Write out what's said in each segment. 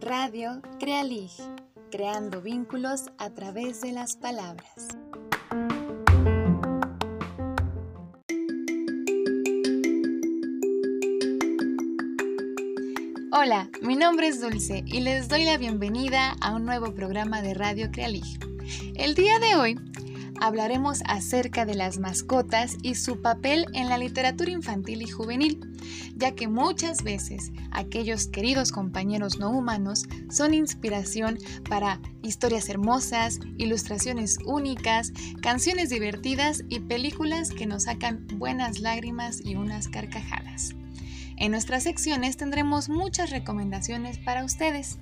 Radio Crealig, creando vínculos a través de las palabras. Hola, mi nombre es Dulce y les doy la bienvenida a un nuevo programa de Radio Crealig. El día de hoy hablaremos acerca de las mascotas y su papel en la literatura infantil y juvenil, ya que muchas veces aquellos queridos compañeros no humanos son inspiración para historias hermosas, ilustraciones únicas, canciones divertidas y películas que nos sacan buenas lágrimas y unas carcajadas. En nuestras secciones tendremos muchas recomendaciones para ustedes.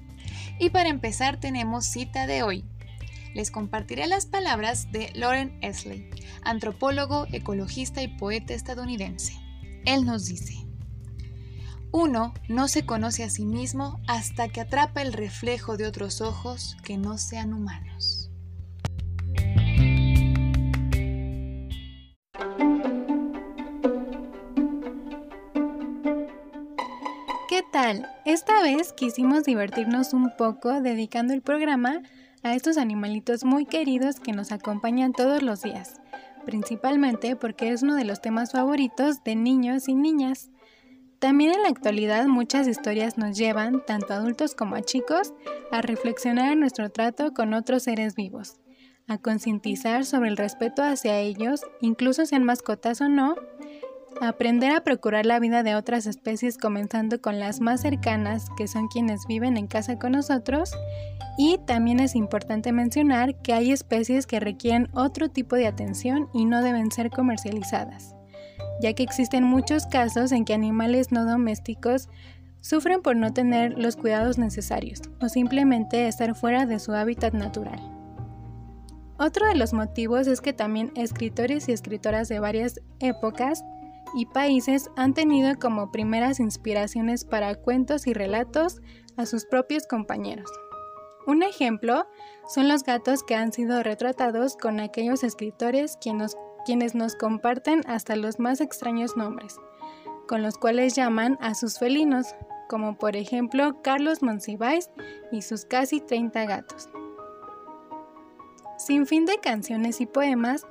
Y para empezar tenemos cita de hoy, les compartiré las palabras de Lauren Esley, antropólogo, ecologista y poeta estadounidense. Él nos dice, uno no se conoce a sí mismo hasta que atrapa el reflejo de otros ojos que no sean humanos. ¿Qué tal? Esta vez quisimos divertirnos un poco dedicando el programa a estos animalitos muy queridos que nos acompañan todos los días, principalmente porque es uno de los temas favoritos de niños y niñas. También en la actualidad muchas historias nos llevan, tanto a adultos como a chicos, a reflexionar en nuestro trato con otros seres vivos, a concientizar sobre el respeto hacia ellos, incluso sean mascotas o no, aprender a procurar la vida de otras especies comenzando con las más cercanas, que son quienes viven en casa con nosotros, y también es importante mencionar que hay especies que requieren otro tipo de atención y no deben ser comercializadas, ya que existen muchos casos en que animales no domésticos sufren por no tener los cuidados necesarios o simplemente estar fuera de su hábitat natural. Otro de los motivos es que también escritores y escritoras de varias épocas y países han tenido como primeras inspiraciones para cuentos y relatos a sus propios compañeros. Un ejemplo son los gatos que han sido retratados con aquellos escritores quienes, nos comparten hasta los más extraños nombres, con los cuales llaman a sus felinos, como por ejemplo Carlos Monsiváis y sus casi 30 gatos. Sin fin de canciones y poemas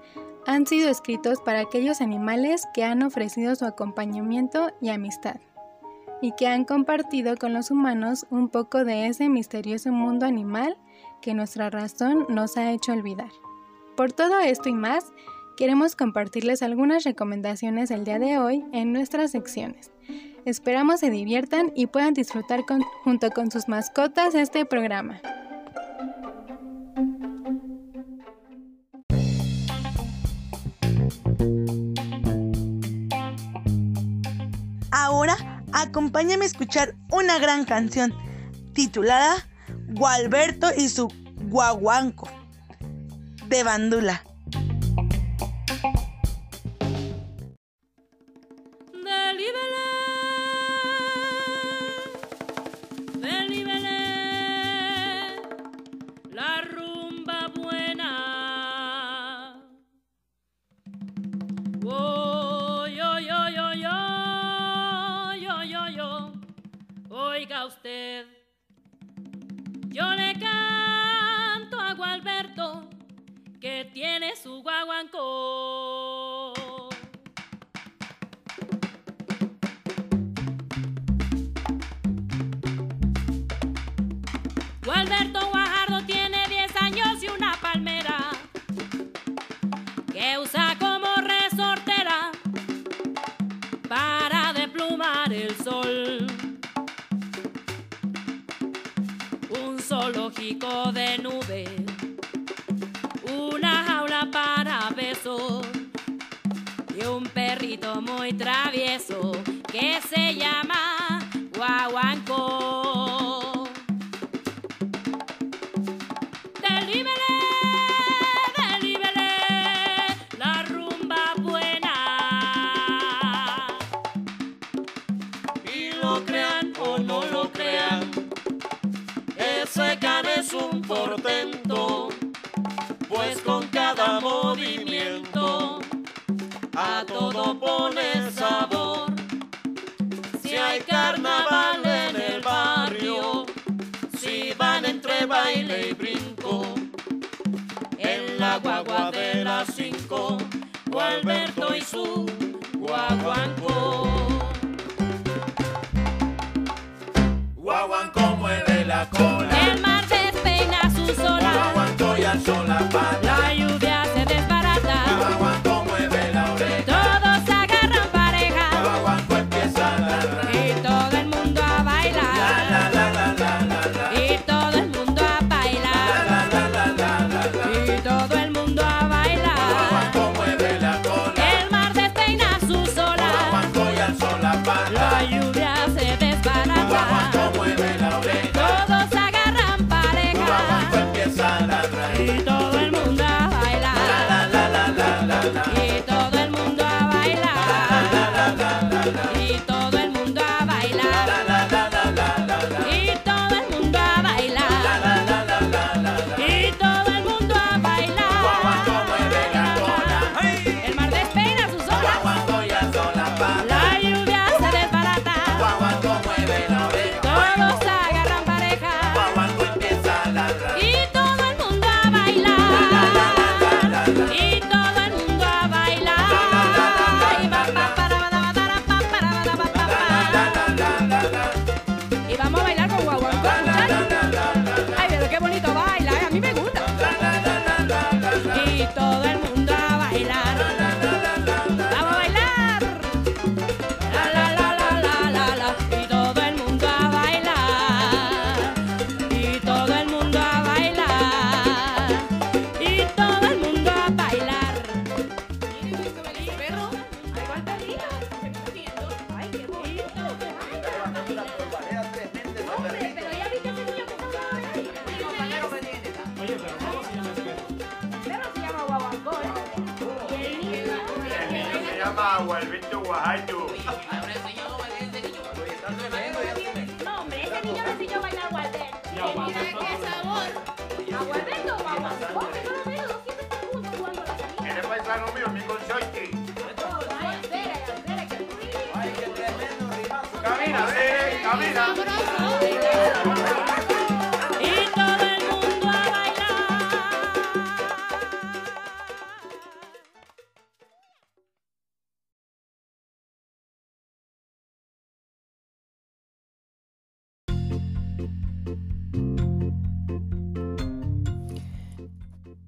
han sido escritos para aquellos animales que han ofrecido su acompañamiento y amistad y que han compartido con los humanos un poco de ese misterioso mundo animal que nuestra razón nos ha hecho olvidar. Por todo esto y más, queremos compartirles algunas recomendaciones el día de hoy en nuestras secciones. Esperamos se diviertan y puedan disfrutar junto con sus mascotas este programa. Ahora acompáñame a escuchar una gran canción titulada Gualberto y su guaguanco de Bandula. Zoológico de nube, una jaula para besos y un perrito muy travieso que se llama Guaguanco. Un portento, pues con cada movimiento a todo pone sabor. Si hay carnaval en el barrio, si van entre baile y brinco, en la guagua de las cinco, Gualberto y su guaguanco.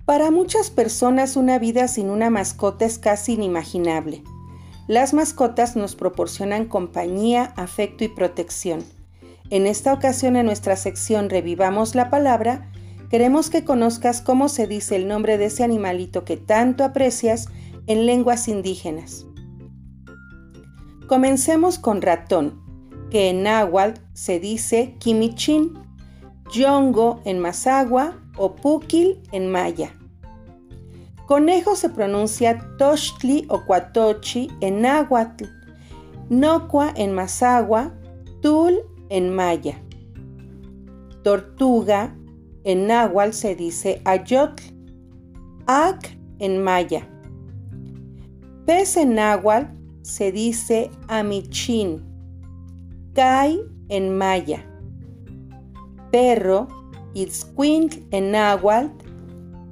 Para muchas personas una vida sin una mascota es casi inimaginable. Las mascotas nos proporcionan compañía, afecto y protección. En esta ocasión en nuestra sección Revivamos la Palabra, queremos que conozcas cómo se dice el nombre de ese animalito que tanto aprecias en lenguas indígenas. Comencemos con ratón, que en náhuatl se dice quimichin, yongo en mazagua o pukil en maya. Conejo se pronuncia tochtli o cuatochi en náhuatl, nocua en mazagua, tul en maya. Tortuga en náhuatl se dice ayotl, ac en maya. Pez en náhuatl se dice amichin, kai en maya. Perro, itzcuintl en náhuatl,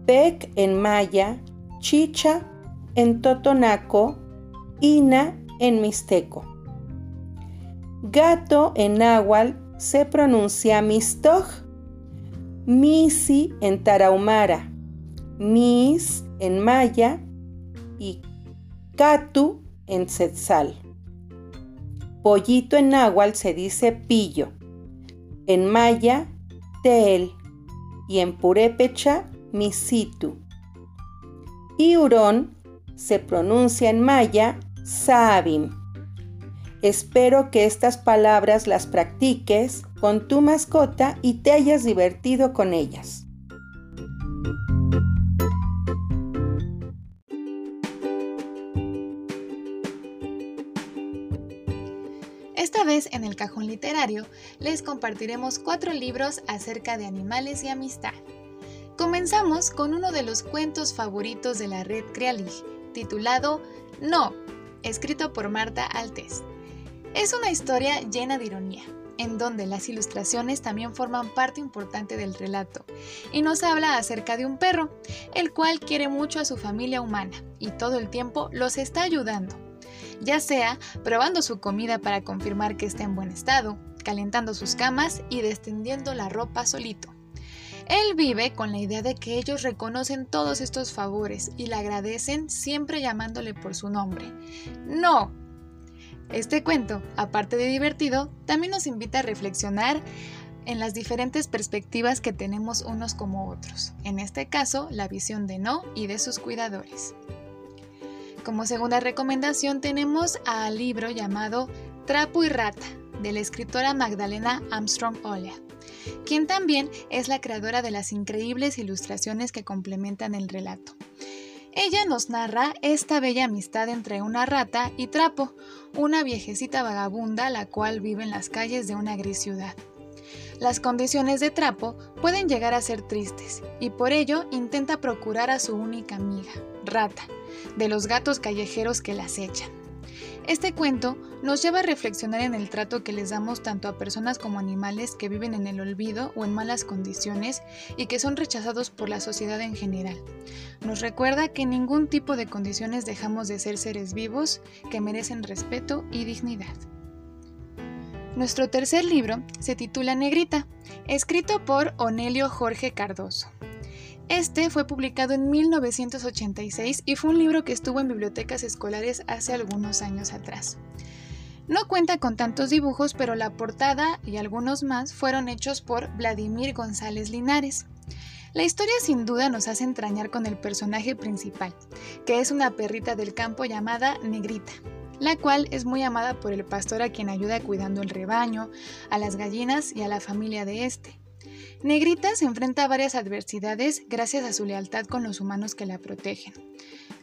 pec en maya, chicha en totonaco, ina en mixteco. Gato en náhuatl se pronuncia mistoj, misi en tarahumara, mis en maya y catu en tzetzal. Pollito en náhuatl se dice pillo, en maya tel y en purépecha misitu. Y hurón se pronuncia en maya sabim. Espero que estas palabras las practiques con tu mascota y te hayas divertido con ellas. Esta vez en el cajón literario les compartiremos cuatro libros acerca de animales y amistad. Comenzamos con uno de los cuentos favoritos de la red Crealig, titulado No, escrito por Marta Altés. Es una historia llena de ironía, en donde las ilustraciones también forman parte importante del relato, y nos habla acerca de un perro, el cual quiere mucho a su familia humana y todo el tiempo los está ayudando, ya sea probando su comida para confirmar que está en buen estado, calentando sus camas y descendiendo la ropa solito. Él vive con la idea de que ellos reconocen todos estos favores y le agradecen siempre llamándole por su nombre. No, este cuento, aparte de divertido, también nos invita a reflexionar en las diferentes perspectivas que tenemos unos como otros, en este caso la visión de No y de sus cuidadores. Como segunda recomendación tenemos al libro llamado Trapo y Rata, de la escritora Magdalena Armstrong Olea, quien también es la creadora de las increíbles ilustraciones que complementan el relato. Ella nos narra esta bella amistad entre una rata y Trapo, una viejecita vagabunda la cual vive en las calles de una gris ciudad. Las condiciones de Trapo pueden llegar a ser tristes y por ello intenta procurar a su única amiga, Rata, de los gatos callejeros que la acechan. Este cuento nos lleva a reflexionar en el trato que les damos tanto a personas como animales que viven en el olvido o en malas condiciones y que son rechazados por la sociedad en general. Nos recuerda que en ningún tipo de condiciones dejamos de ser seres vivos que merecen respeto y dignidad. Nuestro tercer libro se titula Negrita, escrito por Onelio Jorge Cardoso. Este fue publicado en 1986 y fue un libro que estuvo en bibliotecas escolares hace algunos años atrás. No cuenta con tantos dibujos, pero la portada y algunos más fueron hechos por Vladimir González Linares. La historia sin duda nos hace entrañar con el personaje principal, que es una perrita del campo llamada Negrita, la cual es muy amada por el pastor a quien ayuda cuidando el rebaño, a las gallinas y a la familia de este. Negrita se enfrenta a varias adversidades gracias a su lealtad con los humanos que la protegen.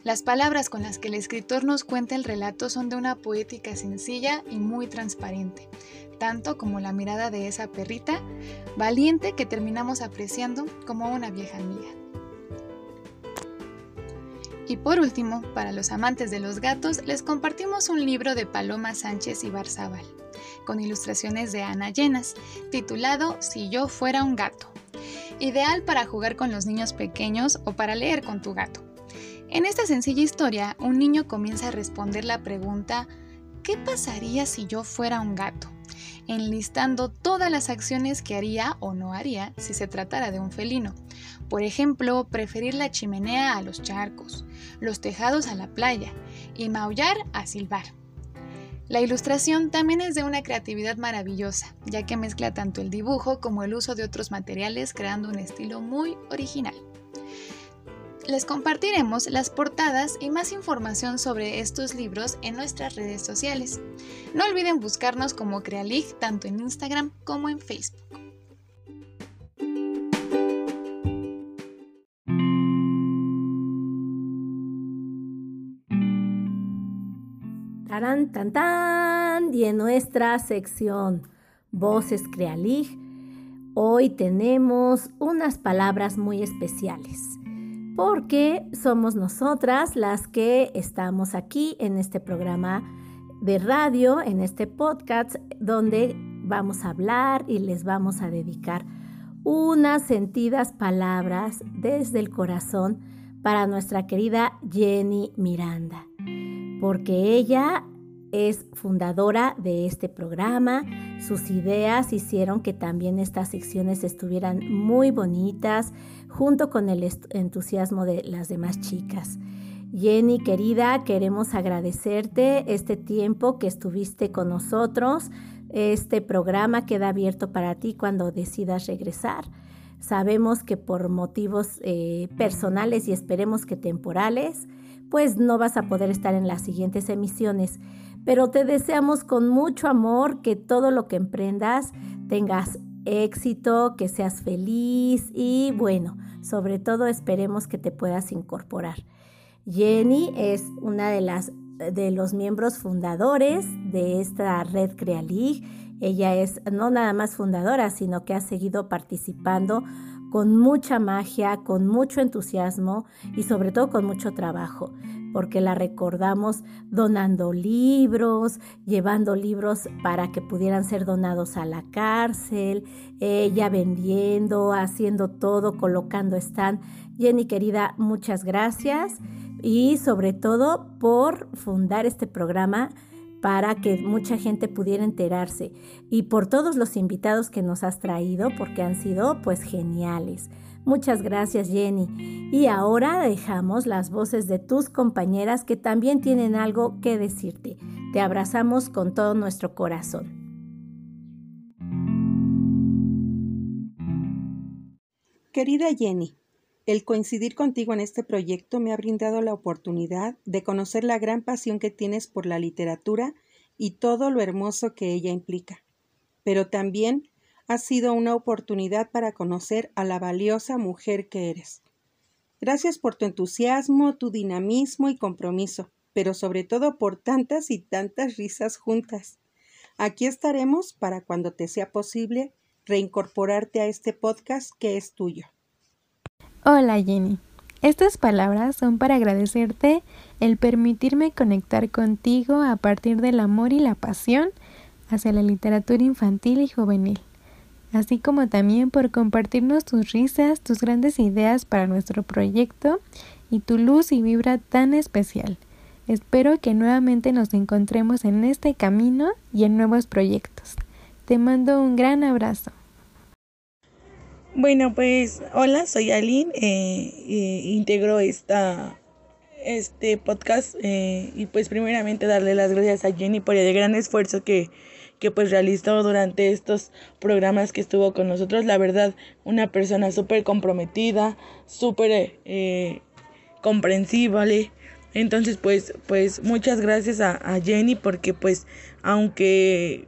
Las palabras con las que el escritor nos cuenta el relato son de una poética sencilla y muy transparente, tanto como la mirada de esa perrita valiente que terminamos apreciando como una vieja amiga. Y por último, para los amantes de los gatos, les compartimos un libro de Paloma Sánchez y Barzabal con ilustraciones de Ana Llenas, titulado Si yo fuera un gato. Ideal para jugar con los niños pequeños o para leer con tu gato. En esta sencilla historia, un niño comienza a responder la pregunta ¿qué pasaría si yo fuera un gato? enlistando todas las acciones que haría o no haría si se tratara de un felino. Por ejemplo, preferir la chimenea a los charcos, los tejados a la playa y maullar a silbar. La ilustración también es de una creatividad maravillosa, ya que mezcla tanto el dibujo como el uso de otros materiales creando un estilo muy original. Les compartiremos las portadas y más información sobre estos libros en nuestras redes sociales. No olviden buscarnos como Crealig tanto en Instagram como en Facebook. Tarán, tan, tan, y en nuestra sección Voces Crealig, hoy tenemos unas palabras muy especiales, porque somos nosotras las que estamos aquí en este programa de radio, en este podcast, donde vamos a hablar y les vamos a dedicar unas sentidas palabras desde el corazón para nuestra querida Jenny Miranda porque ella es fundadora de este programa. Sus ideas hicieron que también estas secciones estuvieran muy bonitas, junto con el entusiasmo de las demás chicas. Jenny, querida, queremos agradecerte este tiempo que estuviste con nosotros. Este programa queda abierto para ti cuando decidas regresar. Sabemos que por motivos eh, personales y esperemos que temporales, pues no vas a poder estar en las siguientes emisiones. Pero te deseamos con mucho amor que todo lo que emprendas tengas éxito, que seas feliz y bueno, sobre todo esperemos que te puedas incorporar. Jenny es una de las de los miembros fundadores de esta red Crealig. Ella es no nada más fundadora, sino que ha seguido participando con mucha magia, con mucho entusiasmo y sobre todo con mucho trabajo. Porque la recordamos donando libros, llevando libros para que pudieran ser donados a la cárcel, ella vendiendo, haciendo todo, colocando stand. Jenny querida, muchas gracias y sobre todo por fundar este programa para que mucha gente pudiera enterarse y por todos los invitados que nos has traído porque han sido pues geniales. Muchas gracias Jenny. Y ahora dejamos las voces de tus compañeras que también tienen algo que decirte. Te abrazamos con todo nuestro corazón. Querida Jenny, el coincidir contigo en este proyecto me ha brindado la oportunidad de conocer la gran pasión que tienes por la literatura y todo lo hermoso que ella implica. Pero también ha sido una oportunidad para conocer a la valiosa mujer que eres. Gracias por tu entusiasmo, tu dinamismo y compromiso, pero sobre todo por tantas y tantas risas juntas. Aquí estaremos para cuando te sea posible reincorporarte a este podcast que es tuyo. Hola Jenny. Estas palabras son para agradecerte el permitirme conectar contigo a partir del amor y la pasión hacia la literatura infantil y juvenil, así como también por compartirnos tus risas, tus grandes ideas para nuestro proyecto y tu luz y vibra tan especial. Espero que nuevamente nos encontremos en este camino y en nuevos proyectos. Te mando un gran abrazo. Bueno, pues hola, soy Aline, eh, eh, integro esta, este podcast eh, y pues primeramente darle las gracias a Jenny por el gran esfuerzo que, que pues realizó durante estos programas que estuvo con nosotros. La verdad, una persona súper comprometida, súper eh, comprensiva, Entonces, pues, pues muchas gracias a, a Jenny porque pues aunque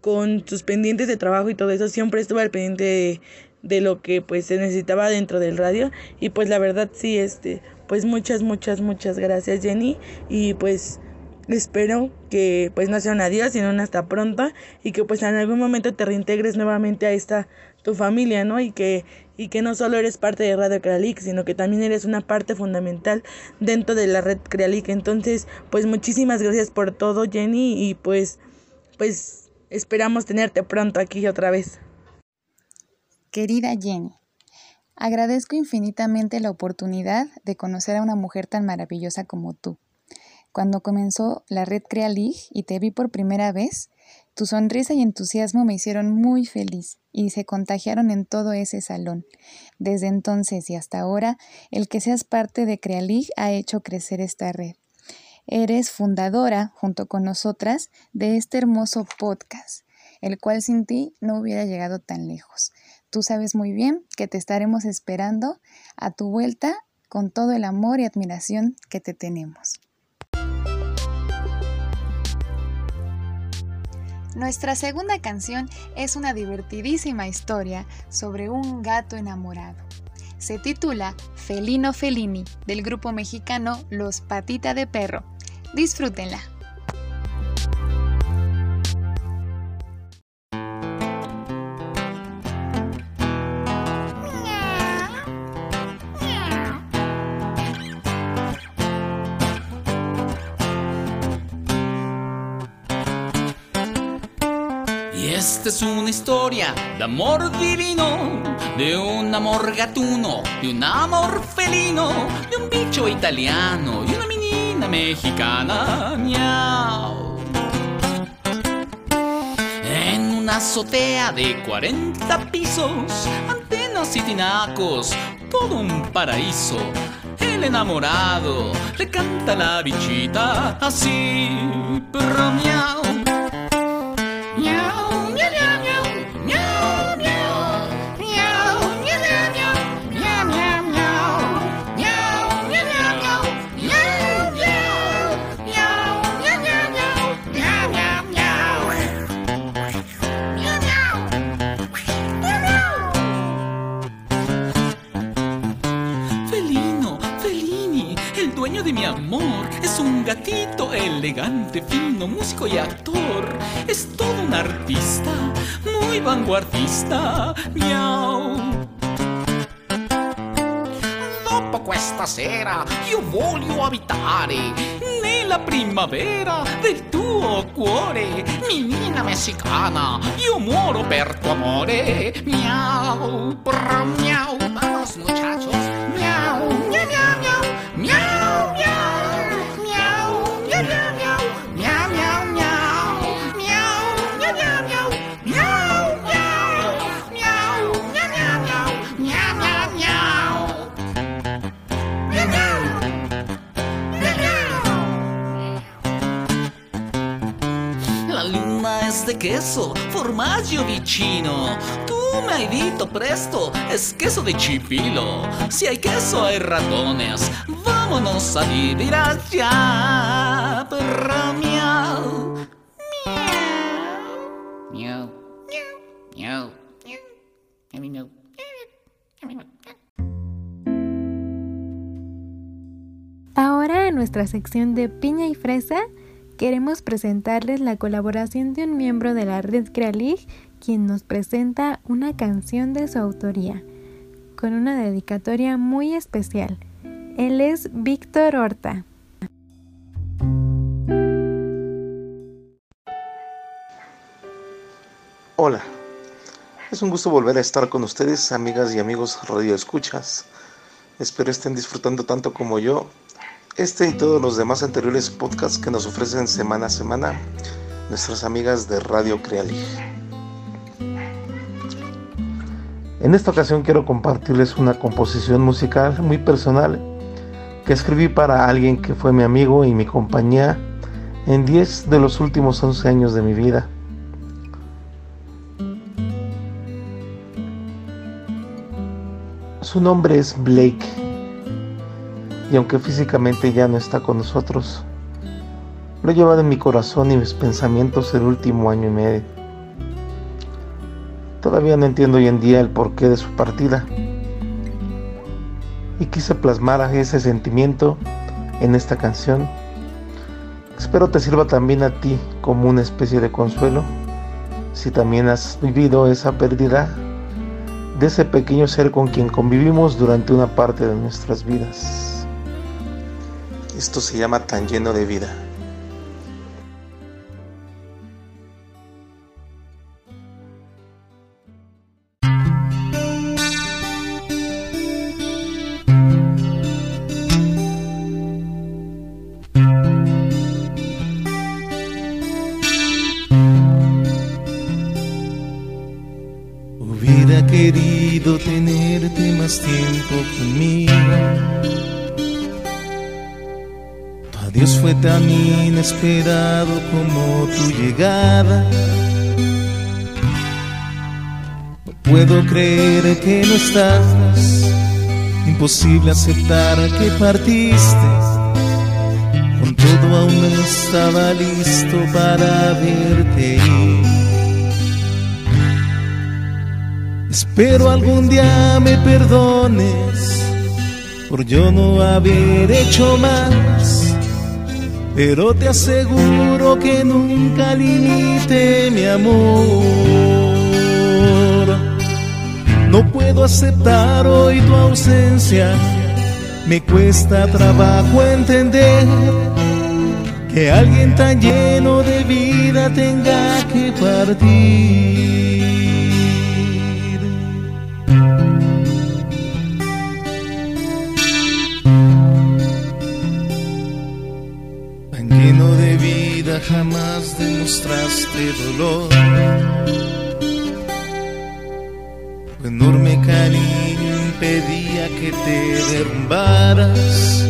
con sus pendientes de trabajo y todo eso, siempre estuvo al pendiente de, de lo que pues se necesitaba dentro del radio. Y pues la verdad sí este pues muchas muchas muchas gracias Jenny. Y pues espero que pues no sea un adiós sino un hasta pronto y que pues en algún momento te reintegres nuevamente a esta tu familia no y que y que no solo eres parte de Radio Crealic sino que también eres una parte fundamental dentro de la red Crealic. Entonces pues muchísimas gracias por todo Jenny y pues pues esperamos tenerte pronto aquí otra vez. Querida Jenny, agradezco infinitamente la oportunidad de conocer a una mujer tan maravillosa como tú. Cuando comenzó la red Crealig y te vi por primera vez, tu sonrisa y entusiasmo me hicieron muy feliz y se contagiaron en todo ese salón. Desde entonces y hasta ahora, el que seas parte de Crealig ha hecho crecer esta red. Eres fundadora, junto con nosotras, de este hermoso podcast, el cual sin ti no hubiera llegado tan lejos. Tú sabes muy bien que te estaremos esperando a tu vuelta con todo el amor y admiración que te tenemos. Nuestra segunda canción es una divertidísima historia sobre un gato enamorado. Se titula Felino Felini del grupo mexicano Los Patita de Perro. Disfrútenla. Historia de amor divino, de un amor gatuno, de un amor felino, de un bicho italiano y una menina mexicana. Miau. En una azotea de 40 pisos, antenas y tinacos, todo un paraíso. El enamorado le canta a la bichita así, miau. Miau, miau, miau, miau, músico y actor. Es todo un artista, muy vanguardista. Miau. Dopo questa sera io voglio abitare nella primavera del tuo cuore, menina messicana, io muoro per tuo amore. Miau, brr, miau, vamos muchachos, La luna es de queso, formaggio vicino. Tu mi hai detto presto, es queso de chipilo. Si hay queso hay ratones, vámonos a vivir allá. Perra miau. Miau. Miau. Miau. Miau. Miau. Ahora en nuestra sección de piña y fresa queremos presentarles la colaboración de un miembro de la red Crealig quien nos presenta una canción de su autoría con una dedicatoria muy especial. Él es Víctor Horta. Hola, es un gusto volver a estar con ustedes, amigas y amigos Radio Escuchas. Espero estén disfrutando tanto como yo este y todos los demás anteriores podcasts que nos ofrecen semana a semana nuestras amigas de Radio Crealig. En esta ocasión quiero compartirles una composición musical muy personal que escribí para alguien que fue mi amigo y mi compañía en 10 de los últimos 11 años de mi vida. Su nombre es Blake y aunque físicamente ya no está con nosotros, lo he llevado en mi corazón y mis pensamientos el último año y medio. Todavía no entiendo hoy en día el porqué de su partida y quise plasmar ese sentimiento en esta canción. Espero te sirva también a ti como una especie de consuelo si también has vivido esa pérdida de ese pequeño ser con quien convivimos durante una parte de nuestras vidas. Esto se llama tan lleno de vida. Tan inesperado como tu llegada. No puedo creer que no estás. Imposible aceptar que partiste. Con todo aún no estaba listo para verte. Espero algún día me perdones por yo no haber hecho más. Pero te aseguro que nunca limite mi amor. No puedo aceptar hoy tu ausencia. Me cuesta trabajo entender que alguien tan lleno de vida tenga que partir. Jamás demostraste dolor. Tu enorme cariño impedía que te derrumbaras.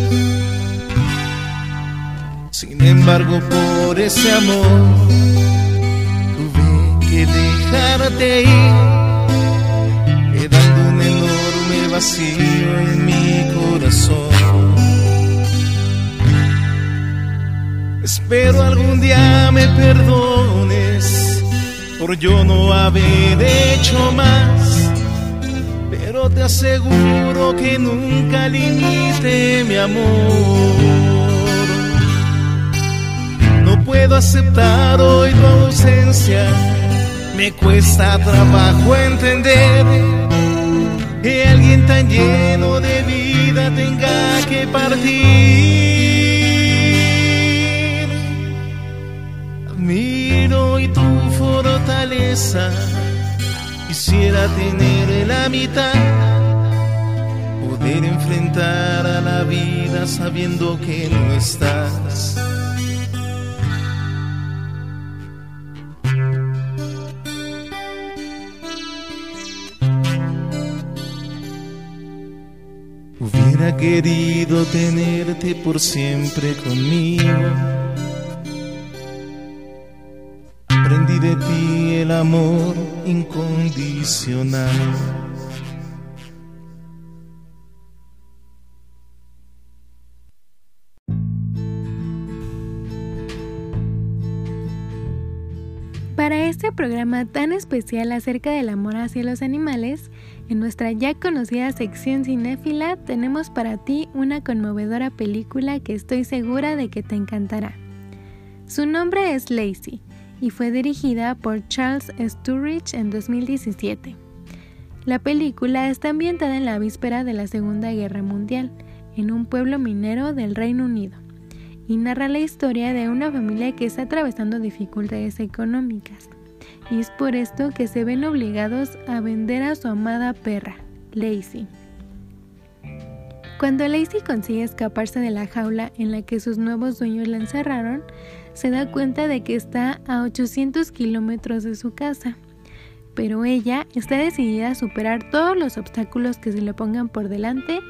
Sin embargo, por ese amor tuve que dejarte ir, quedando un enorme vacío en mi corazón. Espero algún día me perdones por yo no haber hecho más. Pero te aseguro que nunca limite mi amor. No puedo aceptar hoy tu ausencia. Me cuesta trabajo entender que alguien tan lleno de vida tenga que partir. Quisiera tener la mitad, poder enfrentar a la vida sabiendo que no estás. Hubiera querido tenerte por siempre conmigo. Aprendí de ti el amor incondicional. Para este programa tan especial acerca del amor hacia los animales, en nuestra ya conocida sección cinéfila tenemos para ti una conmovedora película que estoy segura de que te encantará. Su nombre es Lacey y fue dirigida por Charles Sturridge en 2017. La película está ambientada en la víspera de la Segunda Guerra Mundial, en un pueblo minero del Reino Unido, y narra la historia de una familia que está atravesando dificultades económicas y es por esto que se ven obligados a vender a su amada perra, Lacey. Cuando Lacey consigue escaparse de la jaula en la que sus nuevos dueños la encerraron, se da cuenta de que está a 800 kilómetros de su casa. Pero ella está decidida a superar todos los obstáculos que se le pongan por delante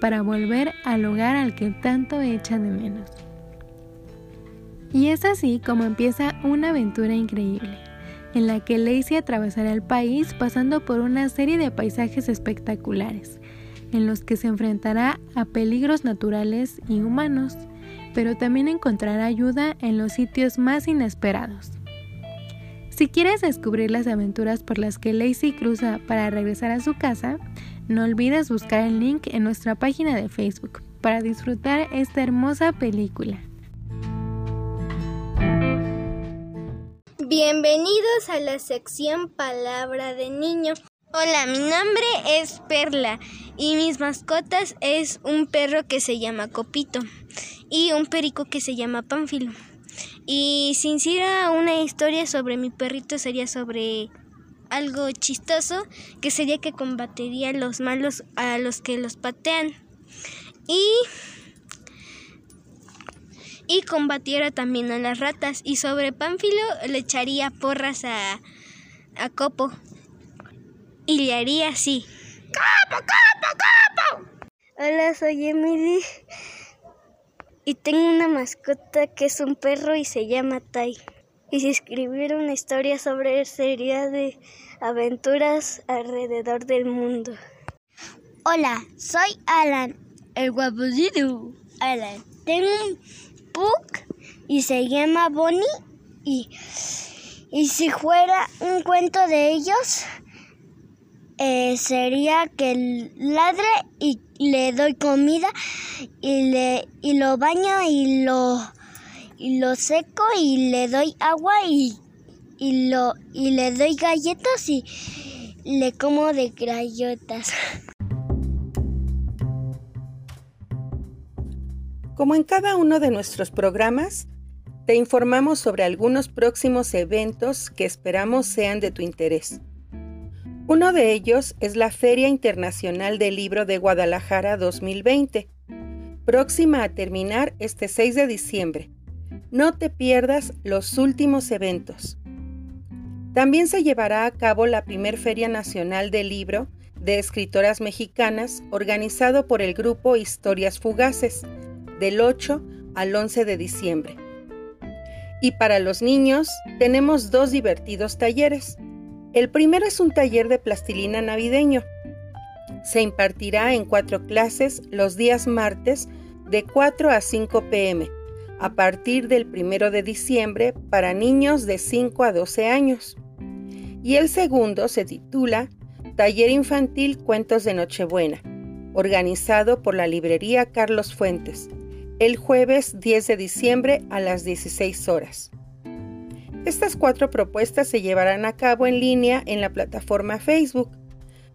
para volver al hogar al que tanto echa de menos. Y es así como empieza una aventura increíble en la que Lacey atravesará el país pasando por una serie de paisajes espectaculares, en los que se enfrentará a peligros naturales y humanos, pero también encontrará ayuda en los sitios más inesperados. Si quieres descubrir las aventuras por las que Lacey cruza para regresar a su casa, no olvides buscar el link en nuestra página de Facebook para disfrutar esta hermosa película. Bienvenidos a la sección Palabra de Niño. Hola, mi nombre es Perla y mis mascotas es un perro que se llama Copito y un perico que se llama Pánfilo. Y si hiciera una historia sobre mi perrito sería sobre algo chistoso, que sería que combatería a los malos a los que los patean. Y y combatiera también a las ratas. Y sobre Pánfilo le echaría porras a, a Copo y le haría así. ¡Copo, copo, copo! Hola, soy Emily y tengo una mascota que es un perro y se llama Tai. Y si escribiera una historia sobre él sería de aventuras alrededor del mundo. Hola, soy Alan, el guapocito. Alan, tengo un book y se llama Bonnie y, y si fuera un cuento de ellos eh, sería que ladre y le doy comida y le y lo baño y lo y lo seco y le doy agua y, y lo y le doy galletas y le como de galletas. Como en cada uno de nuestros programas, te informamos sobre algunos próximos eventos que esperamos sean de tu interés. Uno de ellos es la Feria Internacional del Libro de Guadalajara 2020, próxima a terminar este 6 de diciembre. No te pierdas los últimos eventos. También se llevará a cabo la primer Feria Nacional del Libro de Escritoras Mexicanas organizado por el grupo Historias Fugaces, del 8 al 11 de diciembre. Y para los niños tenemos dos divertidos talleres. El primero es un taller de plastilina navideño. Se impartirá en cuatro clases los días martes de 4 a 5 pm, a partir del 1 de diciembre para niños de 5 a 12 años. Y el segundo se titula Taller Infantil Cuentos de Nochebuena, organizado por la librería Carlos Fuentes el jueves 10 de diciembre a las 16 horas. Estas cuatro propuestas se llevarán a cabo en línea en la plataforma Facebook.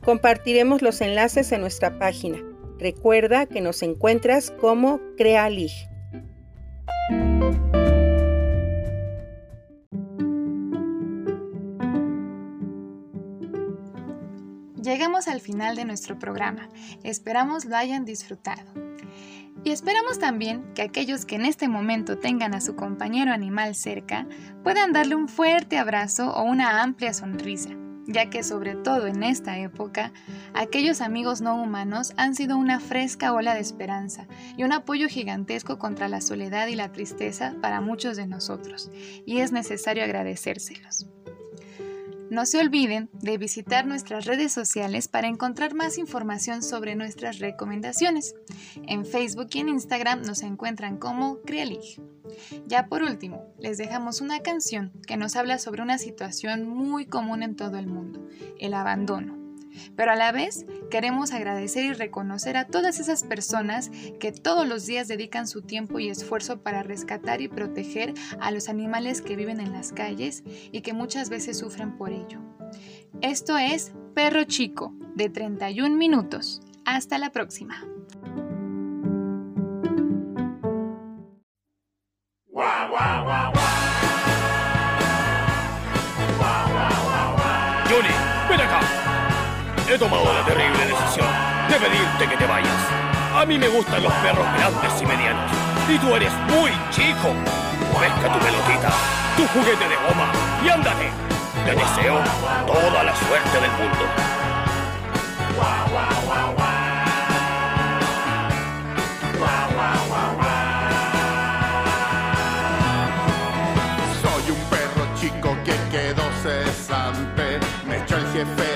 Compartiremos los enlaces en nuestra página Recuerda que nos encuentras como Crealig. Llegamos al final de nuestro programa. Esperamos lo hayan disfrutado. Y esperamos también que aquellos que en este momento tengan a su compañero animal cerca puedan darle un fuerte abrazo o una amplia sonrisa, ya que sobre todo en esta época, aquellos amigos no humanos han sido una fresca ola de esperanza y un apoyo gigantesco contra la soledad y la tristeza para muchos de nosotros, y es necesario agradecérselos. No se olviden de visitar nuestras redes sociales para encontrar más información sobre nuestras recomendaciones. En Facebook y en Instagram nos encuentran como Crealig. Ya por último, les dejamos una canción que nos habla sobre una situación muy común en todo el mundo, el abandono. Pero a la vez queremos agradecer y reconocer a todas esas personas que todos los días dedican su tiempo y esfuerzo para rescatar y proteger a los animales que viven en las calles y que muchas veces sufren por ello. Esto es Perro Chico, de 31 minutos. Hasta la próxima. Johnny, He tomado la terrible decisión de pedirte que te vayas. A mí me gustan los perros grandes y medianos. Y tú eres muy chico. Pesca tu pelotita, tu juguete de goma y ándate. Te deseo toda la suerte del mundo. Soy un perro chico que quedó cesante. Me echó el jefe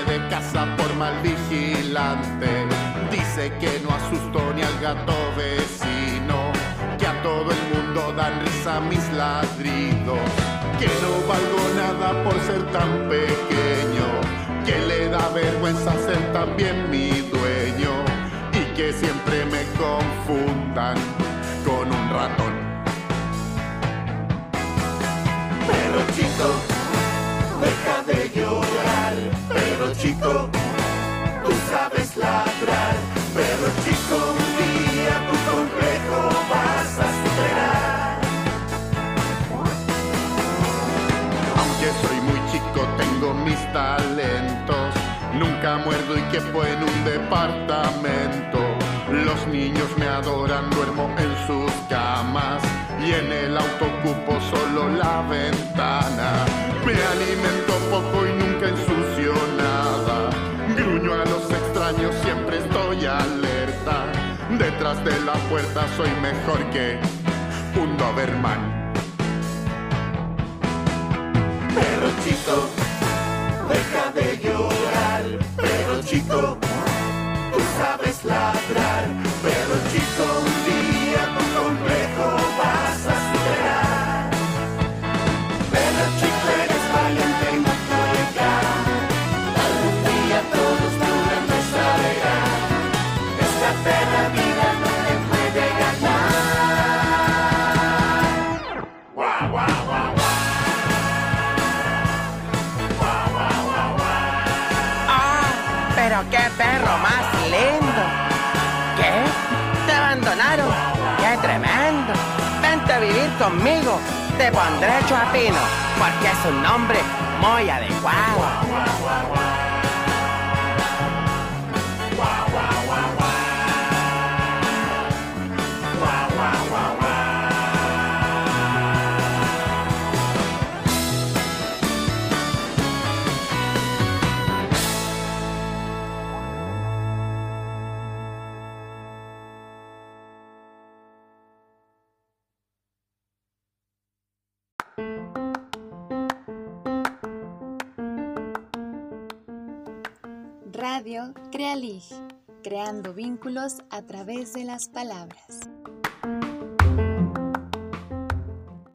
por mal vigilante. Dice que no asustó ni al gato vecino. Que a todo el mundo dan risa mis ladridos. Que no valgo nada por ser tan pequeño. Que le da vergüenza ser también mi dueño. Y que siempre me confundan con un ratón. Pero chico, deja de llorar. Tú sabes ladrar. Pero chico, un día tu complejo vas a superar. Aunque soy muy chico, tengo mis talentos. Nunca muerdo y quepo en un departamento. Los niños me adoran, duermo en sus camas. Y en el auto ocupo solo la ventana. Me alimento De la puerta soy mejor que un Doberman. Pero chico, deja de llorar. Pero chico, tú sabes ladrar. Pero chico, un día tu complejo vas a superar. Pero chico, eres valiente y no. Algún día todos tu grandeza verán. Esta perra vida conmigo. Te pondré Choapino, porque es un nombre muy adecuado. Creando vínculos a través de las palabras.